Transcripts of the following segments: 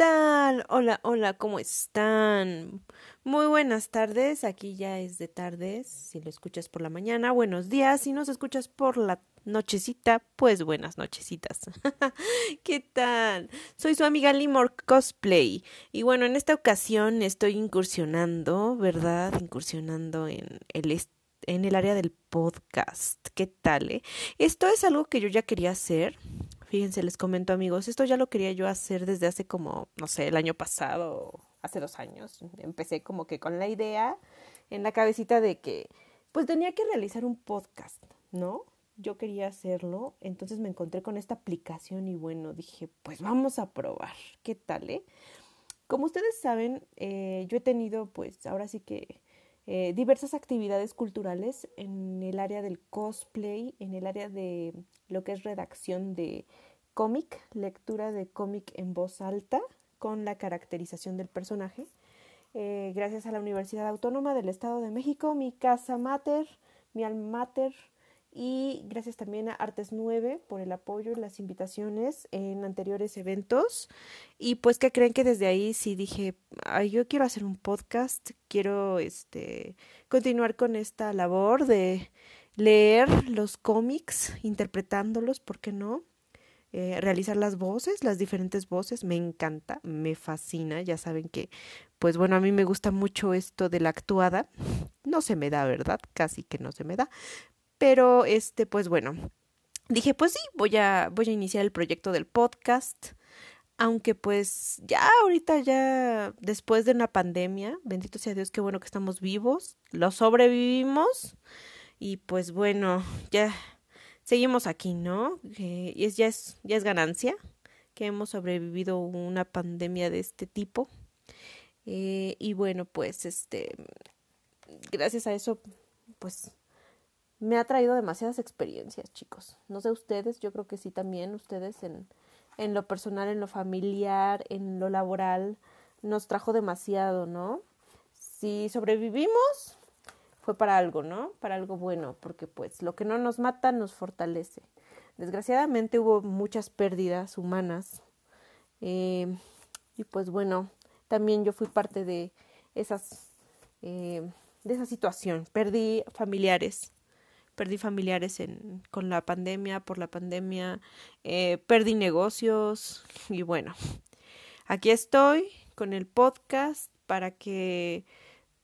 tal? Hola, hola, ¿cómo están? Muy buenas tardes, aquí ya es de tardes, si lo escuchas por la mañana, buenos días, si nos escuchas por la nochecita, pues buenas nochecitas. ¿Qué tal? Soy su amiga Limor Cosplay y bueno, en esta ocasión estoy incursionando, ¿verdad? Incursionando en el en el área del podcast. ¿Qué tal? Eh? Esto es algo que yo ya quería hacer Fíjense, les comento amigos, esto ya lo quería yo hacer desde hace como, no sé, el año pasado, hace dos años. Empecé como que con la idea en la cabecita de que pues tenía que realizar un podcast, ¿no? Yo quería hacerlo, entonces me encontré con esta aplicación y bueno, dije, pues vamos a probar, ¿qué tal? Eh? Como ustedes saben, eh, yo he tenido pues ahora sí que eh, diversas actividades culturales en el área del cosplay, en el área de lo que es redacción de cómic, lectura de cómic en voz alta con la caracterización del personaje. Eh, gracias a la Universidad Autónoma del Estado de México, mi casa mater, mi alma mater, y gracias también a Artes 9 por el apoyo y las invitaciones en anteriores eventos. Y pues que creen que desde ahí sí dije, Ay, yo quiero hacer un podcast, quiero este continuar con esta labor de leer los cómics, interpretándolos, ¿por qué no? Eh, realizar las voces, las diferentes voces, me encanta, me fascina, ya saben que, pues bueno, a mí me gusta mucho esto de la actuada, no se me da, ¿verdad? Casi que no se me da, pero este, pues bueno, dije, pues sí, voy a, voy a iniciar el proyecto del podcast. Aunque pues ya ahorita ya después de una pandemia, bendito sea Dios, qué bueno que estamos vivos, lo sobrevivimos y pues bueno, ya seguimos aquí, ¿no? Y es, ya, es, ya es ganancia que hemos sobrevivido una pandemia de este tipo. Eh, y bueno, pues este, gracias a eso, pues me ha traído demasiadas experiencias, chicos. No sé ustedes, yo creo que sí también ustedes en, en lo personal, en lo familiar, en lo laboral, nos trajo demasiado, ¿no? Si sobrevivimos, fue para algo, ¿no? Para algo bueno, porque pues lo que no nos mata nos fortalece. Desgraciadamente hubo muchas pérdidas humanas eh, y pues bueno, también yo fui parte de esas, eh, de esa situación. Perdí familiares, perdí familiares en, con la pandemia, por la pandemia, eh, perdí negocios y bueno, aquí estoy con el podcast para que,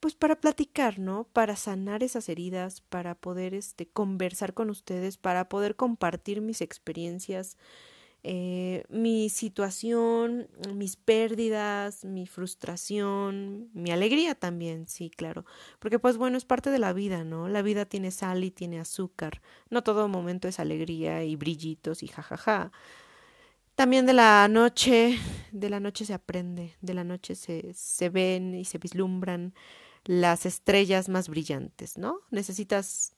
pues para platicar, ¿no? Para sanar esas heridas, para poder este, conversar con ustedes, para poder compartir mis experiencias eh, mi situación, mis pérdidas, mi frustración, mi alegría también, sí, claro, porque pues bueno, es parte de la vida, ¿no? La vida tiene sal y tiene azúcar, no todo momento es alegría y brillitos y jajaja. También de la noche, de la noche se aprende, de la noche se, se ven y se vislumbran las estrellas más brillantes, ¿no? Necesitas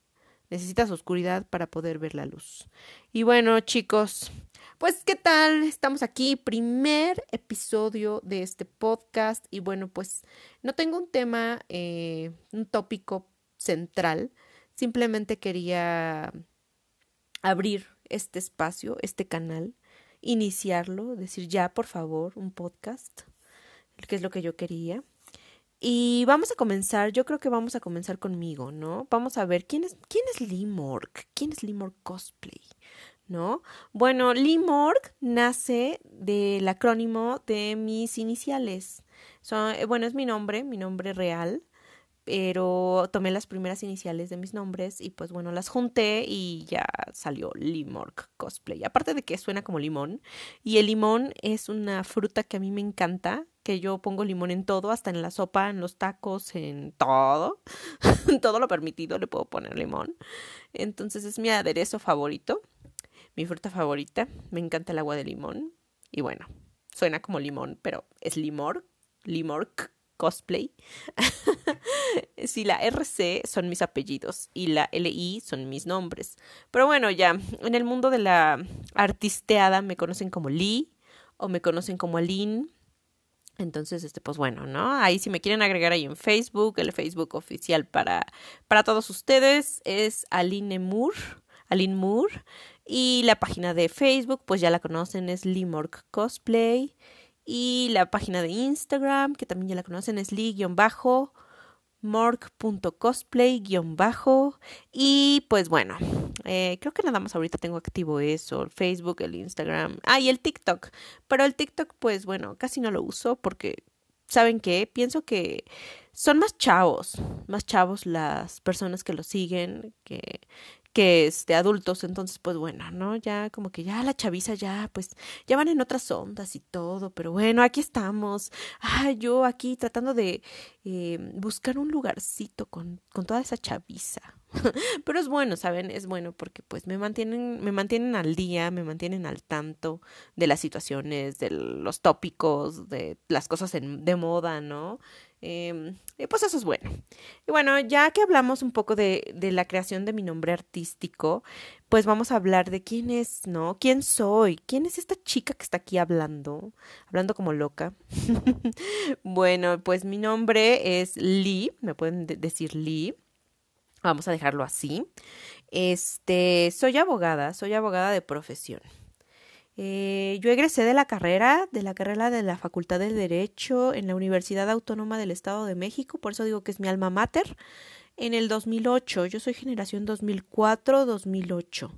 necesitas oscuridad para poder ver la luz. Y bueno, chicos, pues, ¿qué tal? Estamos aquí, primer episodio de este podcast y bueno, pues no tengo un tema, eh, un tópico central, simplemente quería abrir este espacio, este canal, iniciarlo, decir ya, por favor, un podcast, que es lo que yo quería. Y vamos a comenzar, yo creo que vamos a comenzar conmigo, ¿no? Vamos a ver quién es, quién es Limorg, quién es Limorg Cosplay, ¿no? Bueno, Lee nace del acrónimo de mis iniciales. Son, eh, bueno, es mi nombre, mi nombre real, pero tomé las primeras iniciales de mis nombres y pues bueno, las junté y ya salió Limorg Cosplay. Aparte de que suena como limón, y el limón es una fruta que a mí me encanta, que yo pongo limón en todo, hasta en la sopa, en los tacos, en todo. todo lo permitido le puedo poner limón. Entonces es mi aderezo favorito mi fruta favorita. Me encanta el agua de limón. Y bueno, suena como limón, pero es limor, limor cosplay. sí, la RC son mis apellidos y la LI son mis nombres. Pero bueno, ya, en el mundo de la artisteada me conocen como Lee o me conocen como Aline. Entonces, este, pues bueno, ¿no? Ahí si me quieren agregar ahí en Facebook, el Facebook oficial para, para todos ustedes es Aline Moore, Aline Moore. Y la página de Facebook, pues ya la conocen, es Limorg Cosplay. Y la página de Instagram, que también ya la conocen, es li-bajo morg.cosplay-bajo y pues bueno, eh, creo que nada más ahorita tengo activo eso, el Facebook, el Instagram, ah, y el TikTok, pero el TikTok pues bueno, casi no lo uso porque, ¿saben qué? Pienso que son más chavos, más chavos las personas que lo siguen, que que es de adultos, entonces pues bueno, ¿no? Ya como que ya la chaviza ya pues ya van en otras ondas y todo, pero bueno, aquí estamos. Ah, yo aquí tratando de eh, buscar un lugarcito con, con toda esa chaviza. pero es bueno, ¿saben? Es bueno porque pues me mantienen, me mantienen al día, me mantienen al tanto de las situaciones, de los tópicos, de las cosas en, de moda, ¿no? Eh, pues eso es bueno. Y bueno, ya que hablamos un poco de, de, la creación de mi nombre artístico, pues vamos a hablar de quién es, ¿no? ¿Quién soy? ¿Quién es esta chica que está aquí hablando? Hablando como loca. bueno, pues mi nombre es Lee, me pueden decir Lee. Vamos a dejarlo así. Este, soy abogada, soy abogada de profesión. Eh, yo egresé de la carrera, de la carrera de la Facultad de Derecho en la Universidad Autónoma del Estado de México, por eso digo que es mi alma mater, en el 2008. Yo soy generación 2004-2008.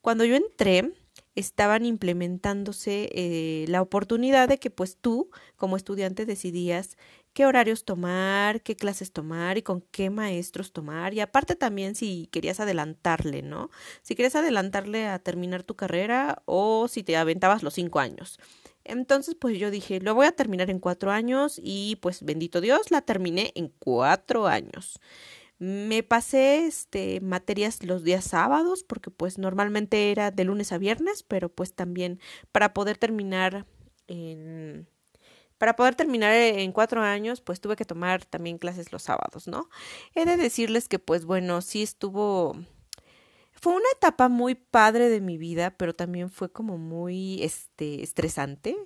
Cuando yo entré, estaban implementándose eh, la oportunidad de que pues tú como estudiante decidías qué horarios tomar, qué clases tomar y con qué maestros tomar. Y aparte también si querías adelantarle, ¿no? Si querías adelantarle a terminar tu carrera o si te aventabas los cinco años. Entonces, pues yo dije, lo voy a terminar en cuatro años y pues bendito Dios, la terminé en cuatro años. Me pasé este materias los días sábados porque pues normalmente era de lunes a viernes, pero pues también para poder terminar en para poder terminar en cuatro años, pues tuve que tomar también clases los sábados, ¿no? He de decirles que, pues bueno, sí estuvo... Fue una etapa muy padre de mi vida, pero también fue como muy, este, estresante,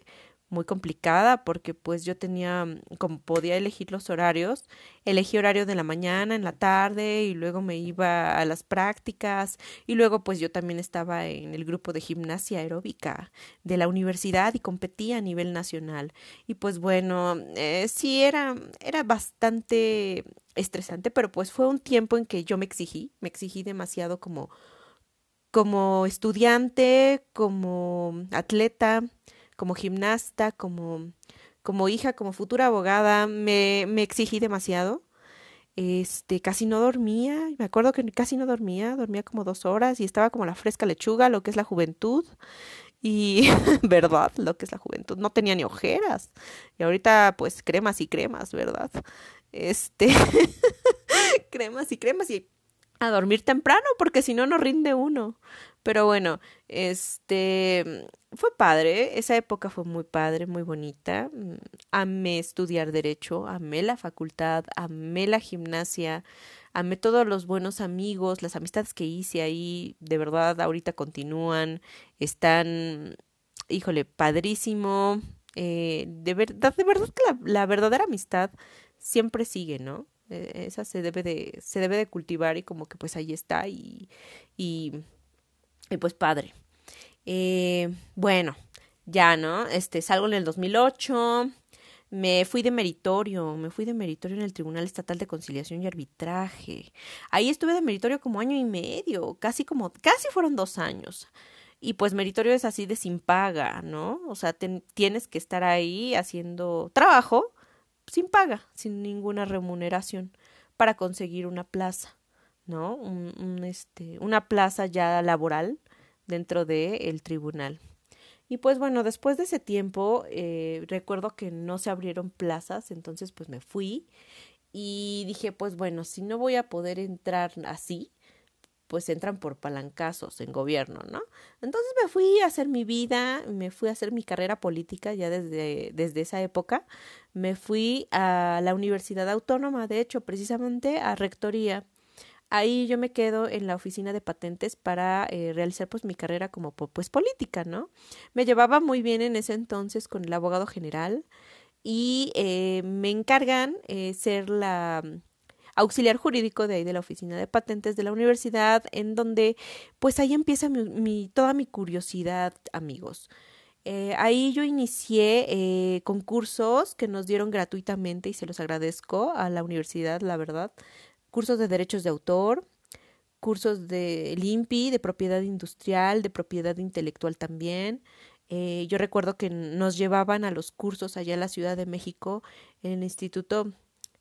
muy complicada porque pues yo tenía, mm, como podía elegir los horarios, elegí horario de la mañana, en la tarde y luego me iba a las prácticas y luego pues yo también estaba en el grupo de gimnasia aeróbica de la universidad y competía a nivel nacional. Y pues bueno, eh, sí era, era bastante estresante, pero pues fue un tiempo en que yo me exigí, me exigí demasiado como como estudiante, como atleta, como gimnasta, como, como hija, como futura abogada, me, me exigí demasiado. Este, casi no dormía, me acuerdo que casi no dormía, dormía como dos horas y estaba como la fresca lechuga, lo que es la juventud. Y, ¿verdad? Lo que es la juventud. No tenía ni ojeras. Y ahorita, pues, cremas y cremas, ¿verdad? Este, cremas y cremas y a dormir temprano porque si no, no rinde uno. Pero bueno, este fue padre, esa época fue muy padre, muy bonita. Mm, amé estudiar derecho, amé la facultad, amé la gimnasia, amé todos los buenos amigos, las amistades que hice ahí, de verdad ahorita continúan, están, híjole, padrísimo. Eh, de verdad, de verdad que la, la verdadera amistad siempre sigue, ¿no? E, esa se debe de, se debe de cultivar y como que pues ahí está y, y y pues padre. Eh, bueno, ya, ¿no? Este, salgo en el 2008. Me fui de meritorio, me fui de meritorio en el Tribunal Estatal de Conciliación y Arbitraje. Ahí estuve de meritorio como año y medio, casi como, casi fueron dos años. Y pues meritorio es así de sin paga, ¿no? O sea, tienes que estar ahí haciendo trabajo sin paga, sin ninguna remuneración, para conseguir una plaza. ¿no? Un, este, una plaza ya laboral dentro del el tribunal. Y pues bueno, después de ese tiempo, eh, recuerdo que no se abrieron plazas, entonces pues me fui y dije, pues bueno, si no voy a poder entrar así, pues entran por palancazos en gobierno, ¿no? Entonces me fui a hacer mi vida, me fui a hacer mi carrera política ya desde, desde esa época, me fui a la Universidad Autónoma, de hecho, precisamente a Rectoría ahí yo me quedo en la oficina de patentes para eh, realizar pues mi carrera como pues política, ¿no? Me llevaba muy bien en ese entonces con el abogado general y eh, me encargan eh, ser la mm, auxiliar jurídico de ahí de la oficina de patentes de la universidad, en donde pues ahí empieza mi, toda mi curiosidad, amigos. Eh, ahí yo inicié eh, concursos que nos dieron gratuitamente y se los agradezco a la universidad, la verdad. Cursos de derechos de autor, cursos de LIMPI, de propiedad industrial, de propiedad intelectual también. Eh, yo recuerdo que nos llevaban a los cursos allá en la Ciudad de México, en el instituto,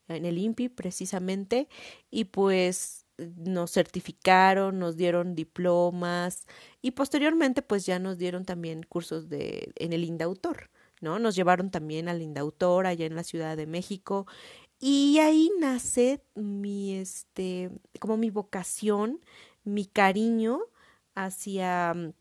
en el INPI precisamente, y pues nos certificaron, nos dieron diplomas y posteriormente pues ya nos dieron también cursos de en el Indautor, ¿no? Nos llevaron también al Indautor allá en la Ciudad de México y ahí nace mi este como mi vocación, mi cariño hacia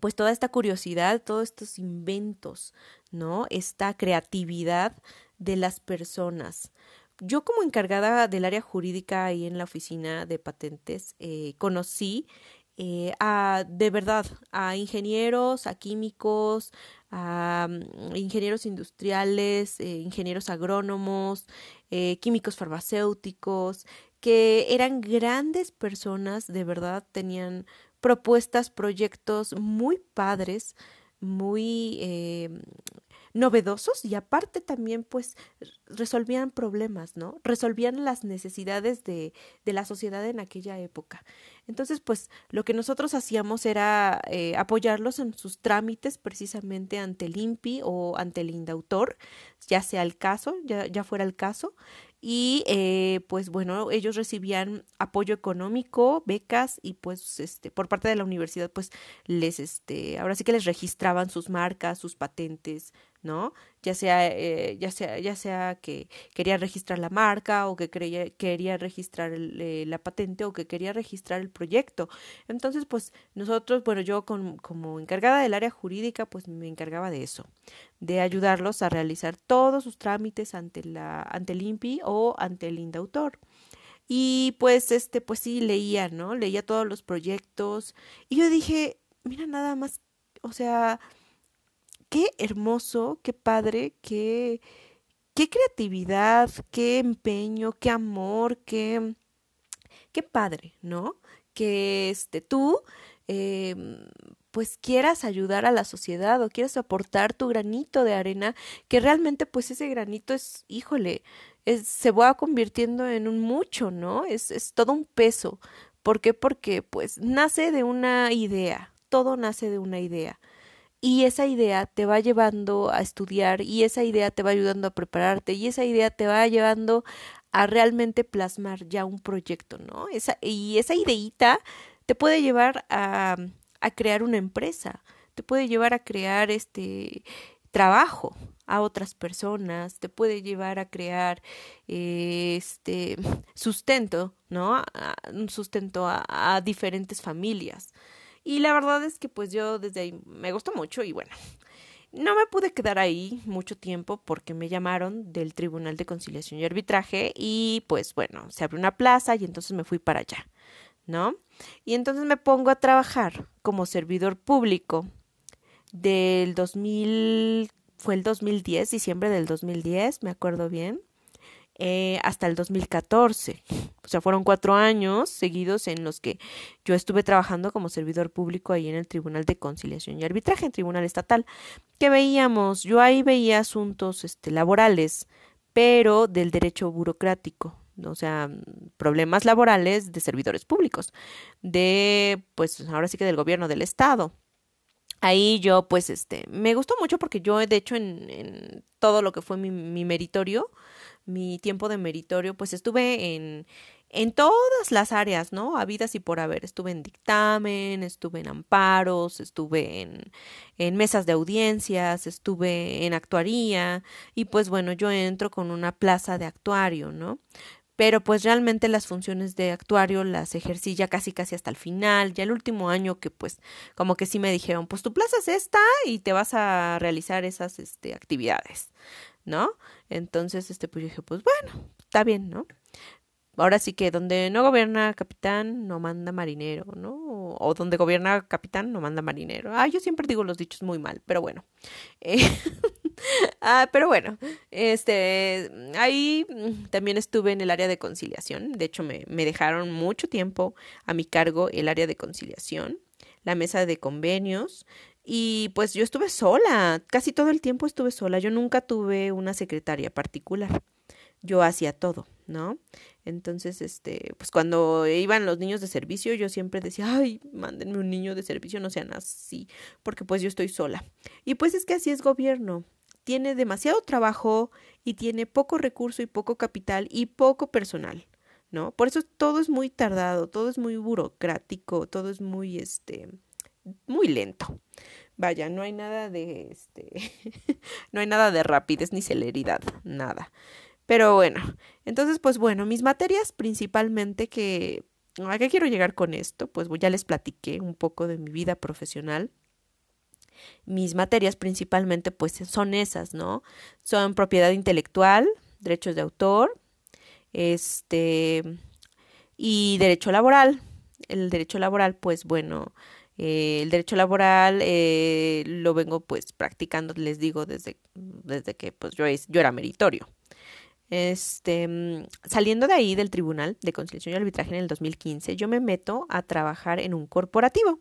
pues toda esta curiosidad, todos estos inventos, ¿no? Esta creatividad de las personas. Yo como encargada del área jurídica ahí en la oficina de patentes, eh, conocí eh, a, de verdad, a ingenieros, a químicos, a mm, ingenieros industriales, eh, ingenieros agrónomos, químicos farmacéuticos, que eran grandes personas, de verdad, tenían propuestas, proyectos muy padres, muy novedosos y aparte también pues resolvían problemas, ¿no? Resolvían las necesidades de, de la sociedad en aquella época. Entonces pues lo que nosotros hacíamos era eh, apoyarlos en sus trámites precisamente ante el INPI o ante el INDAUTOR, ya sea el caso, ya, ya fuera el caso, y eh, pues bueno ellos recibían apoyo económico becas y pues este por parte de la universidad pues les este ahora sí que les registraban sus marcas sus patentes no ya sea eh, ya sea ya sea que quería registrar la marca o que quería, quería registrar eh, la patente o que quería registrar el proyecto entonces pues nosotros bueno yo como encargada del área jurídica pues me encargaba de eso de ayudarlos a realizar todos sus trámites ante la ante el INPI o ante el INDAUTOR. Y pues este pues sí leía, ¿no? Leía todos los proyectos y yo dije, mira nada más, o sea, qué hermoso, qué padre, qué qué creatividad, qué empeño, qué amor, qué qué padre, ¿no? Que este tú eh, pues quieras ayudar a la sociedad o quieras aportar tu granito de arena, que realmente pues ese granito es, híjole, es, se va convirtiendo en un mucho, ¿no? Es, es todo un peso. ¿Por qué? Porque pues nace de una idea, todo nace de una idea. Y esa idea te va llevando a estudiar y esa idea te va ayudando a prepararte y esa idea te va llevando a realmente plasmar ya un proyecto, ¿no? Esa, y esa ideita te puede llevar a, a crear una empresa, te puede llevar a crear este trabajo a otras personas, te puede llevar a crear este sustento, ¿no? un sustento a, diferentes familias. Y la verdad es que pues yo desde ahí me gustó mucho y bueno, no me pude quedar ahí mucho tiempo porque me llamaron del Tribunal de Conciliación y Arbitraje y pues bueno, se abrió una plaza y entonces me fui para allá. ¿no? Y entonces me pongo a trabajar como servidor público del 2000, fue el 2010, diciembre del 2010, me acuerdo bien, eh, hasta el 2014. O sea, fueron cuatro años seguidos en los que yo estuve trabajando como servidor público ahí en el Tribunal de Conciliación y Arbitraje, en Tribunal Estatal, que veíamos, yo ahí veía asuntos este, laborales, pero del derecho burocrático, o sea, problemas laborales de servidores públicos, de, pues ahora sí que del gobierno del Estado. Ahí yo, pues, este, me gustó mucho porque yo, de hecho, en, en todo lo que fue mi, mi meritorio, mi tiempo de meritorio, pues estuve en, en todas las áreas, ¿no? Habidas y por haber. Estuve en dictamen, estuve en amparos, estuve en, en mesas de audiencias, estuve en actuaría y pues bueno, yo entro con una plaza de actuario, ¿no? pero pues realmente las funciones de actuario las ejercí ya casi casi hasta el final, ya el último año que pues como que sí me dijeron, pues tu plaza es esta y te vas a realizar esas este, actividades, ¿no? Entonces, este, pues yo dije, pues bueno, está bien, ¿no? Ahora sí que donde no gobierna capitán, no manda marinero, ¿no? O, donde gobierna capitán, no manda marinero. Ah, yo siempre digo los dichos muy mal, pero bueno. Eh, ah, pero bueno, este, ahí también estuve en el área de conciliación. De hecho, me, me dejaron mucho tiempo a mi cargo el área de conciliación, la mesa de convenios, Y pues yo estuve sola, casi todo el tiempo estuve sola, yo nunca tuve una secretaria particular, yo hacía todo, ¿no? Entonces, este, pues cuando iban los niños de servicio, yo siempre decía, ay, mándenme un niño de servicio, no sean así, porque pues yo estoy sola. Y pues es que así es gobierno, tiene demasiado trabajo y tiene poco recurso y poco capital y poco personal. ¿no? Por eso todo es muy tardado, todo es muy burocrático, todo es muy, este, muy lento. Vaya, no hay nada de, este, no hay nada de rapidez ni celeridad, nada. Pero bueno, entonces, pues bueno, mis materias principalmente que, ¿a qué quiero llegar con esto? Pues ya les platiqué un poco de mi vida profesional. Mis materias principalmente pues son esas, ¿no? Son propiedad intelectual, derechos de autor, este, y derecho laboral. El derecho laboral, pues bueno, eh, el derecho laboral eh, lo vengo pues practicando, les digo, desde, desde que pues yo, yo era meritorio. Este, mm, saliendo de ahí del Tribunal de Conciliación y Arbitraje en el 2015, yo me meto a trabajar en un corporativo.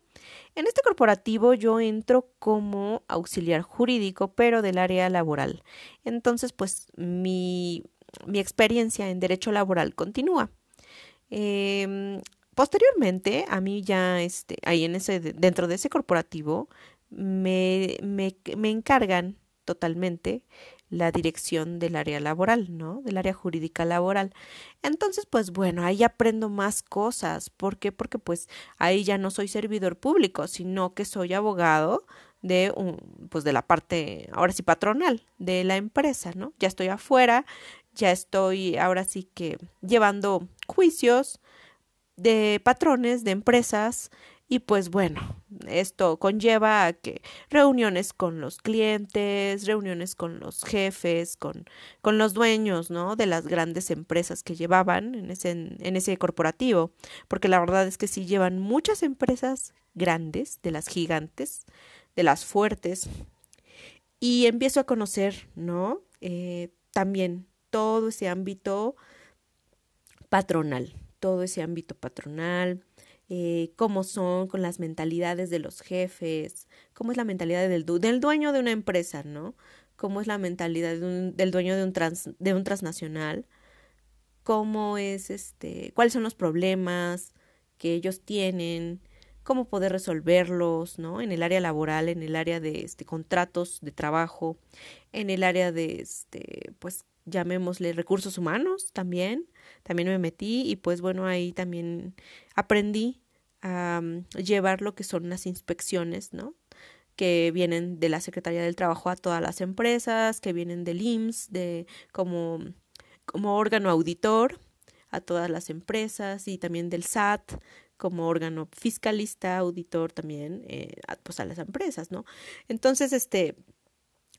En este corporativo yo entro como auxiliar jurídico, pero del área laboral. Entonces, pues mi mi experiencia en derecho laboral continúa. Em, posteriormente, a mí ya, este, ahí en ese, dentro de ese corporativo, me, me, me encargan totalmente la dirección del área laboral, ¿no? Del área jurídica laboral. Entonces, pues bueno, ahí aprendo más cosas. ¿Por qué? Porque pues ahí ya no soy servidor público, sino que soy abogado de un, pues de la parte, ahora sí patronal, de la empresa, ¿no? Ya estoy afuera, ya estoy ahora sí que llevando juicios de patrones de empresas y pues bueno, esto conlleva a que reuniones con los clientes, reuniones con los jefes, con, con los dueños, ¿no? De las grandes empresas que llevaban en ese, en ese corporativo, porque la verdad es que sí llevan muchas empresas grandes, de las gigantes, de las fuertes, y empiezo a conocer, ¿no? Eh, también todo ese ámbito patronal, todo ese ámbito patronal, eh, cómo son con las mentalidades de los jefes, cómo es la mentalidad del, del dueño de una empresa, ¿no? Cómo es la mentalidad del dueño de un, trans, de un transnacional, cómo es este, cuáles son los problemas que ellos tienen, cómo poder resolverlos, ¿no? En el área laboral, en el área de este, contratos de trabajo, en el área de, este, pues, llamémosle recursos humanos también, también me metí y pues bueno, ahí también aprendí a mm, llevar lo que son las inspecciones, ¿no? que vienen de la Secretaría del Trabajo a todas las empresas, que vienen del IMSS, de como, como órgano auditor a todas las empresas y también del SAT como órgano fiscalista, auditor también, eh, pues a las empresas, ¿no? Entonces, este,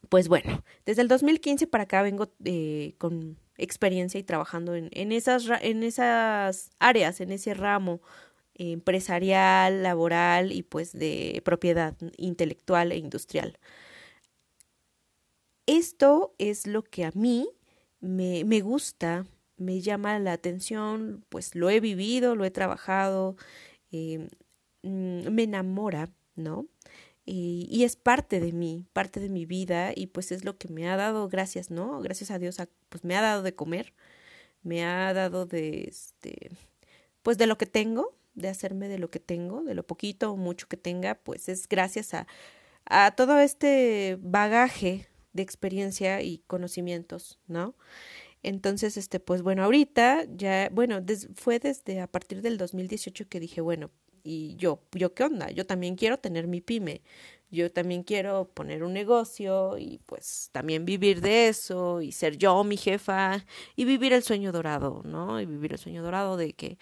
pues bueno, desde el 2015 para acá vengo eh, con experiencia y trabajando en, esas, en esas áreas, en ese ramo empresarial, laboral y pues de propiedad intelectual e industrial. Esto es lo que a mí me, me gusta, me llama la atención, pues lo he vivido, lo he trabajado, eh, mm, me enamora, ¿no? Y, es parte de mí, parte de mi vida y pues es lo que me ha dado, gracias, ¿no? Gracias a Dios, pues me ha dado de comer, me ha dado de, este, pues de lo que tengo, de hacerme de lo que tengo, de lo poquito o mucho que tenga, pues es gracias a, a todo este bagaje de experiencia y conocimientos, ¿no? Entonces, este, pues bueno, ahorita ya, bueno, fue desde a partir del 2018 que dije, bueno, y yo, yo qué onda, yo también quiero tener mi pyme, yo también quiero poner un negocio y pues también vivir de eso y ser yo mi jefa y vivir el sueño dorado, ¿no? Y vivir el sueño dorado de que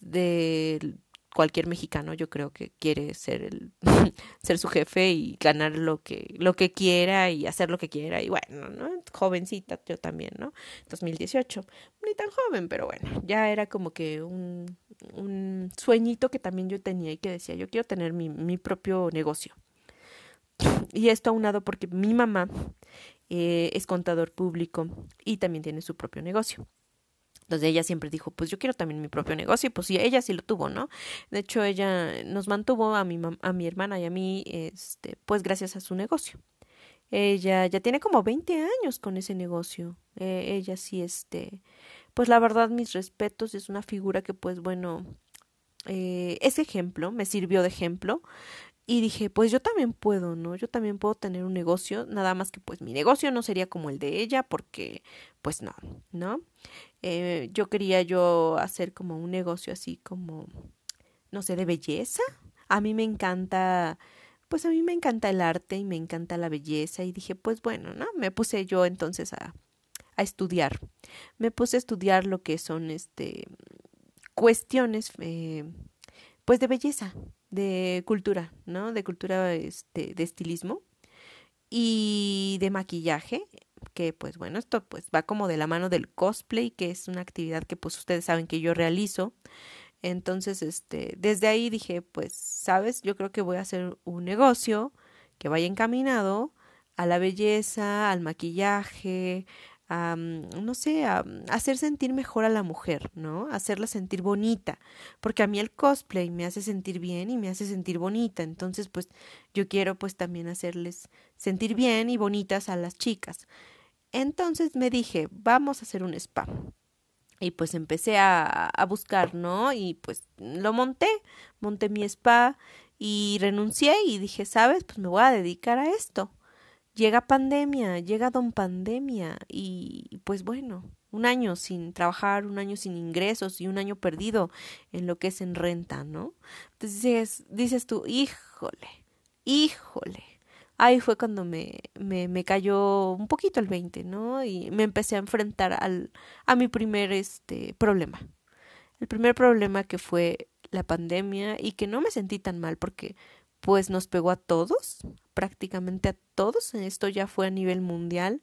de cualquier mexicano yo creo que quiere ser el ser su jefe y ganar lo que lo que quiera y hacer lo que quiera y bueno, ¿no? Jovencita yo también, ¿no? 2018, ni tan joven, pero bueno, ya era como que un un sueñito que también yo tenía y que decía, yo quiero tener mi, mi propio negocio. Y esto aunado porque mi mamá eh, es contador público y también tiene su propio negocio. Entonces ella siempre dijo, pues yo quiero también mi propio negocio, y pues ella sí lo tuvo, ¿no? De hecho, ella nos mantuvo a mi, a mi hermana y a mí, este, pues gracias a su negocio. Ella ya tiene como 20 años con ese negocio. Eh, ella sí, este, pues la verdad, mis respetos, es una figura que, pues bueno, eh, ese ejemplo me sirvió de ejemplo y dije, pues yo también puedo, ¿no? Yo también puedo tener un negocio, nada más que pues mi negocio no sería como el de ella, porque pues no, ¿no? Eh, yo quería yo hacer como un negocio así como, no sé, de belleza. A mí me encanta, pues a mí me encanta el arte y me encanta la belleza y dije, pues bueno, ¿no? Me puse yo entonces a, a estudiar. Me puse a estudiar lo que son, este, cuestiones, eh, pues de belleza, de cultura, ¿no? De cultura este, de estilismo y de maquillaje, que pues bueno, esto pues va como de la mano del cosplay, que es una actividad que pues ustedes saben que yo realizo. Entonces, este, desde ahí dije, pues, sabes, yo creo que voy a hacer un negocio que vaya encaminado a la belleza, al maquillaje, no sé, a, hacer sentir mejor a la mujer, ¿no? Hacerla sentir bonita, porque a mí el cosplay me hace sentir bien y me hace sentir bonita, entonces pues yo quiero pues también hacerles sentir bien y bonitas a las chicas. Entonces me dije, vamos a hacer un spa. Y pues empecé a, a buscar, ¿no? Y pues lo monté, monté mi spa y renuncié y dije, ¿sabes? Pues me voy a dedicar a esto llega pandemia, llega don pandemia y pues bueno, un año sin trabajar, un año sin ingresos y un año perdido en lo que es en renta, ¿no? Entonces dices, tú, híjole, híjole. Ahí fue cuando me, me, me cayó un poquito el 20, ¿no? Y me empecé a enfrentar al, a mi primer este, problema. El primer problema que fue la pandemia y que no me sentí tan mal porque pues nos pegó a todos, prácticamente a todos. Esto ya fue a nivel mundial.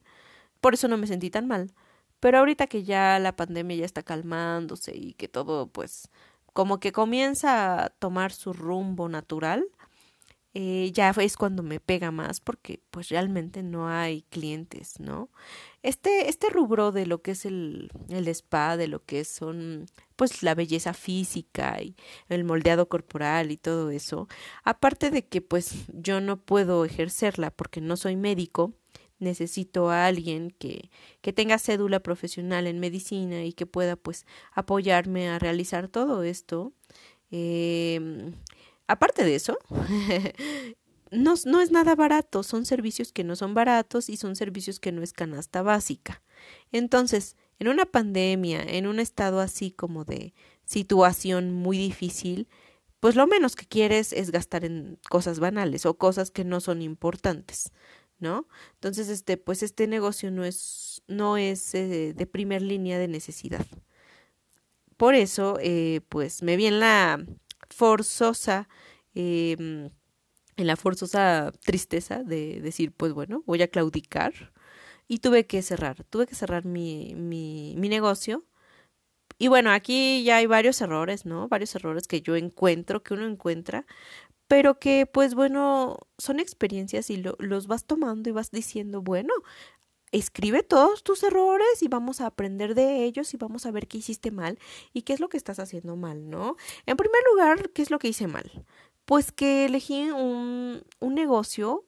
Por eso no me sentí tan mal. Pero ahorita que ya la pandemia ya está calmándose y que todo pues como que comienza a tomar su rumbo natural, eh, ya es cuando me pega más porque pues realmente no hay clientes, ¿no? Este, este rubro de lo que es el, el spa, de lo que son pues la belleza física y el moldeado corporal y todo eso, aparte de que pues yo no puedo ejercerla porque no soy médico, necesito a alguien que, que tenga cédula profesional en medicina y que pueda pues apoyarme a realizar todo esto. Eh, aparte de eso, no, es nada barato, son servicios que no son baratos y son servicios que no es canasta básica. Entonces, en una pandemia, en un estado así como de situación muy difícil, pues lo menos que quieres es gastar en cosas banales o cosas que no son importantes, ¿no? Entonces, este, pues este negocio no es, no es eh, de primer línea de necesidad. Por eso, eh, pues me vi en la forzosa, em, en la forzosa tristeza de decir, pues bueno, voy a claudicar. Y tuve que cerrar, tuve que cerrar mi, mi, negocio. Y bueno, aquí ya hay varios errores, ¿no? Varios errores que yo encuentro, que uno encuentra, pero que pues bueno, son experiencias y lo, los vas tomando y vas diciendo, bueno, escribe todos tus errores y vamos a aprender de ellos y vamos a ver qué hiciste mal y qué es lo que estás haciendo mal, ¿no? En primer lugar, ¿qué es lo que hice mal? Pues que elegí un, un negocio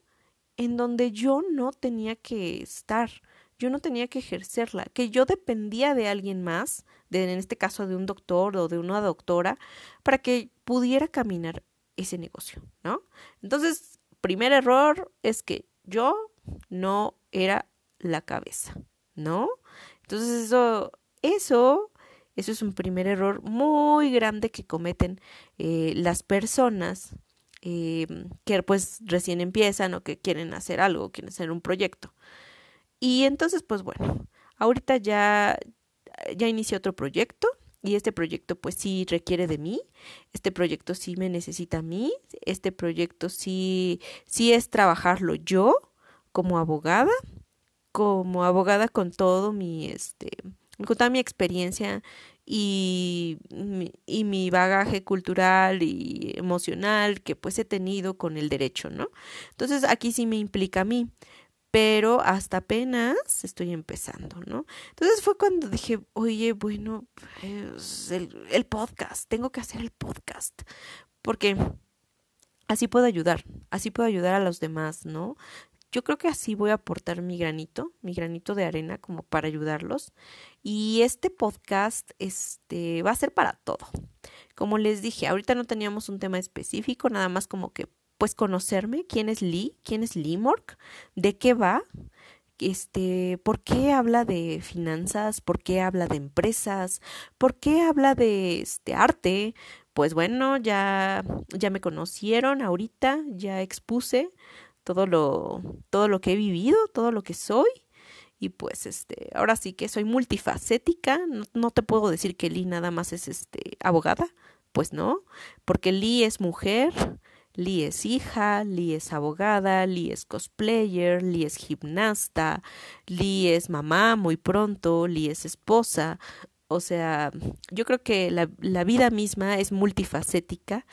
en donde yo no tenía que estar, yo no tenía que ejercerla, que yo dependía de alguien más, de, en este caso de un doctor o de una doctora, para que pudiera caminar ese negocio, ¿no? Entonces, primer error es que yo no era la cabeza, ¿no? Entonces eso, eso, eso es un primer error muy grande que cometen eh, las personas eh, que pues recién empiezan o que quieren hacer algo, quieren hacer un proyecto. Y entonces, pues bueno, ahorita ya, ya inicié otro proyecto y este proyecto pues sí requiere de mí, este proyecto sí me necesita a mí, este proyecto sí, sí es trabajarlo yo como abogada como abogada con todo mi, este, con toda mi experiencia y y mi bagaje cultural y emocional que pues he tenido con el derecho, ¿no? Entonces aquí sí me implica a mí. pero hasta apenas estoy empezando, ¿no? Entonces fue cuando dije, oye, bueno, pues, el, el podcast, tengo que hacer el podcast, porque así puedo ayudar, así puedo ayudar a los demás, ¿no? Yo creo que así voy a aportar mi granito, mi granito de arena como para ayudarlos. Y este podcast este va a ser para todo. Como les dije, ahorita no teníamos un tema específico, nada más como que pues conocerme, quién es Lee, quién es Lee Mork, de qué va, este, por qué habla de finanzas, por qué habla de empresas, por qué habla de este arte. Pues bueno, ya ya me conocieron ahorita, ya expuse todo lo, todo lo que he vivido, todo lo que soy. Y pues este, ahora sí que soy multifacética, no, te puedo decir que Lee nada más es este abogada, pues no, porque Lee es mujer, Lee es hija, Lee es abogada, Lee es cosplayer, Lee es gimnasta, Lee es mamá muy pronto, Lee es esposa. O sea, yo creo que la, la vida misma es multifacética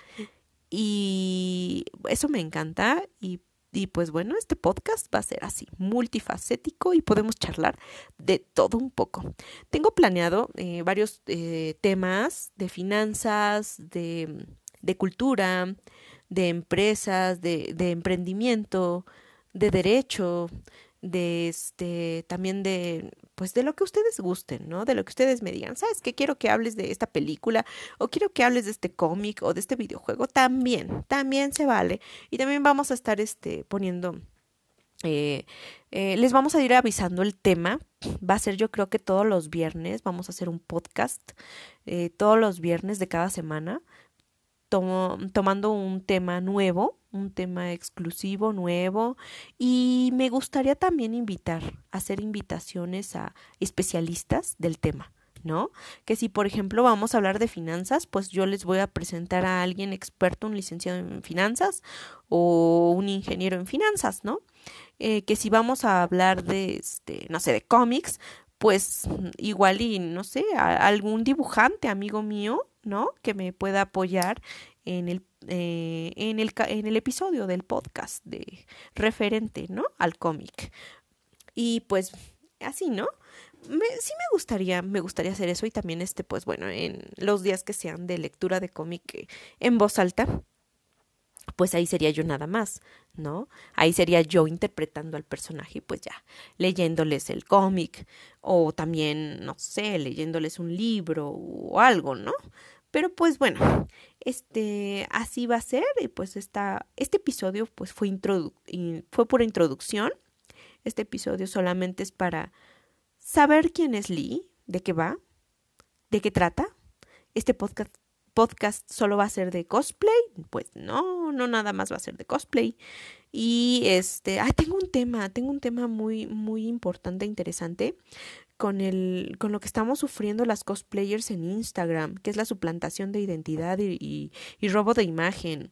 y eso me encanta y y pues bueno, este podcast va a ser así, multifacético y podemos charlar de todo un poco. Tengo planeado eh, varios eh, temas de finanzas, de, de cultura, de empresas, de, de emprendimiento, de derecho, de este también de pues de lo que ustedes gusten, ¿no? De lo que ustedes me digan, ¿sabes qué? Quiero que hables de esta película o quiero que hables de este cómic o de este videojuego, también, también se vale. Y también vamos a estar este poniendo eh, eh, les vamos a ir avisando el tema. Va a ser yo creo que todos los viernes. Vamos a hacer un podcast eh, todos los viernes de cada semana. Tomando un tema nuevo un tema exclusivo, nuevo, y me gustaría también invitar, hacer invitaciones a especialistas del tema. ¿no? Que si, por ejemplo, vamos a hablar de finanzas, pues yo les voy a presentar a alguien experto, un licenciado en finanzas o un ingeniero en finanzas, ¿no? Eh, que si vamos a hablar de, este, no sé, de cómics, pues igual y, no sé, algún dibujante, amigo mío, ¿no? Que me pueda apoyar en el eh, en, el, en el episodio del podcast de referente, ¿no? Al cómic. Y pues así, ¿no? Me, sí me gustaría, me gustaría hacer eso y también este, pues bueno, en los días que sean de lectura de cómic en voz alta, pues ahí sería yo nada más, ¿no? Ahí sería yo interpretando al personaje, pues ya, leyéndoles el cómic o también, no sé, leyéndoles un libro o algo, ¿no? Pero pues bueno, este así va a ser y pues esta, este episodio pues fue, introdu fue por introducción. Este episodio solamente es para saber quién es Lee, de qué va, de qué trata. Este podcast podcast solo va a ser de cosplay, pues no, no nada más va a ser de cosplay. Y este, ah, tengo un tema, tengo un tema muy muy importante interesante con, el, con lo que estamos sufriendo las cosplayers en Instagram, que es la suplantación de identidad y, y, robo de imagen.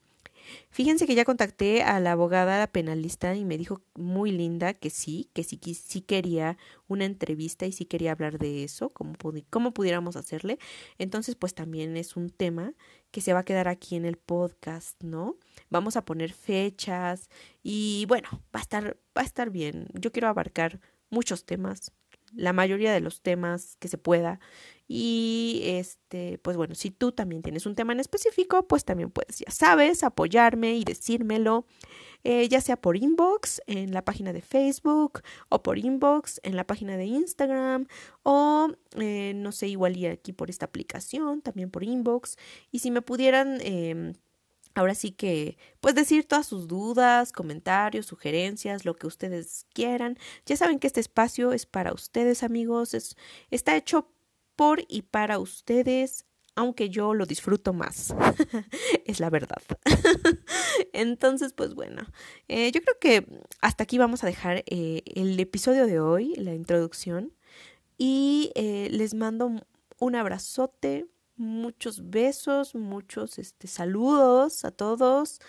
Fíjense que ya contacté a la abogada penalista y me dijo muy linda que sí, que sí, sí quería una entrevista y sí quería hablar de eso, cómo, cómo pudiéramos hacerle. Entonces, pues también es un tema que se va a quedar aquí en el podcast, ¿no? Vamos a poner fechas y bueno, va a estar, va a estar bien. Yo quiero abarcar muchos temas, la mayoría de los temas que se pueda. Y este, pues bueno, si tú también tienes un tema en específico, pues también puedes, ya sabes, apoyarme y decírmelo, eh, ya sea por inbox en la página de Facebook o por inbox en la página de Instagram o eh, no sé, igual aquí por esta aplicación, también por inbox. Y si me pudieran eh, Ahora sí que, pues decir todas sus dudas, comentarios, sugerencias, lo que ustedes quieran. Ya saben que este espacio es para ustedes, amigos. Es, está hecho por y para ustedes, aunque yo lo disfruto más. es la verdad. Entonces, pues bueno, eh, yo creo que hasta aquí vamos a dejar eh, el episodio de hoy, la introducción. Y eh, les mando un abrazote muchos besos, muchos este, saludos a todos.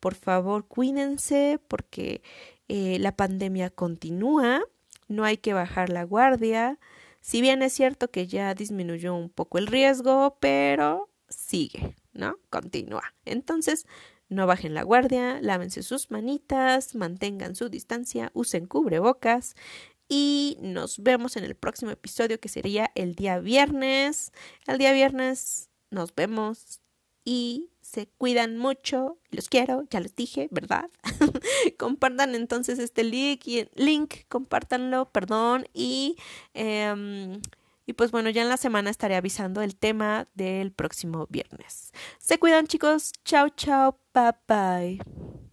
Por favor, cuídense porque eh, la pandemia continúa, no hay que bajar la guardia. Si bien es cierto que ya disminuyó un poco el riesgo, pero sigue, ¿no? Continúa. Entonces, No bajen la guardia, lávense sus manitas, mantengan su distancia, usen cubrebocas y nos vemos en el próximo episodio que sería el día viernes. El día viernes nos vemos y se cuidan mucho. Los quiero, ya les dije, ¿verdad? Compartan entonces este link, link compártanlo, perdón, y, em, y pues bueno, ya en la semana estaré avisando el tema del próximo viernes. Se cuidan chicos, chao, chao, bye bye.